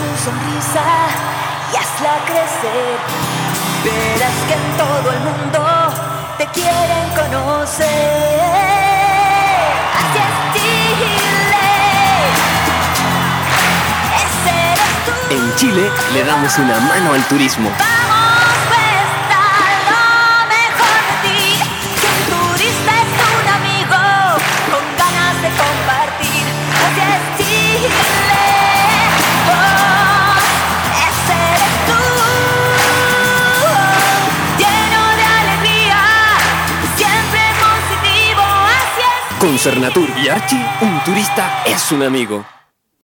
tu sonrisa y hazla crecer. Verás que en todo el mundo te quieren conocer. Así es Chile. Ese eres tú. En Chile le damos una mano al turismo. Con Cernatur y Archie, un turista es un amigo.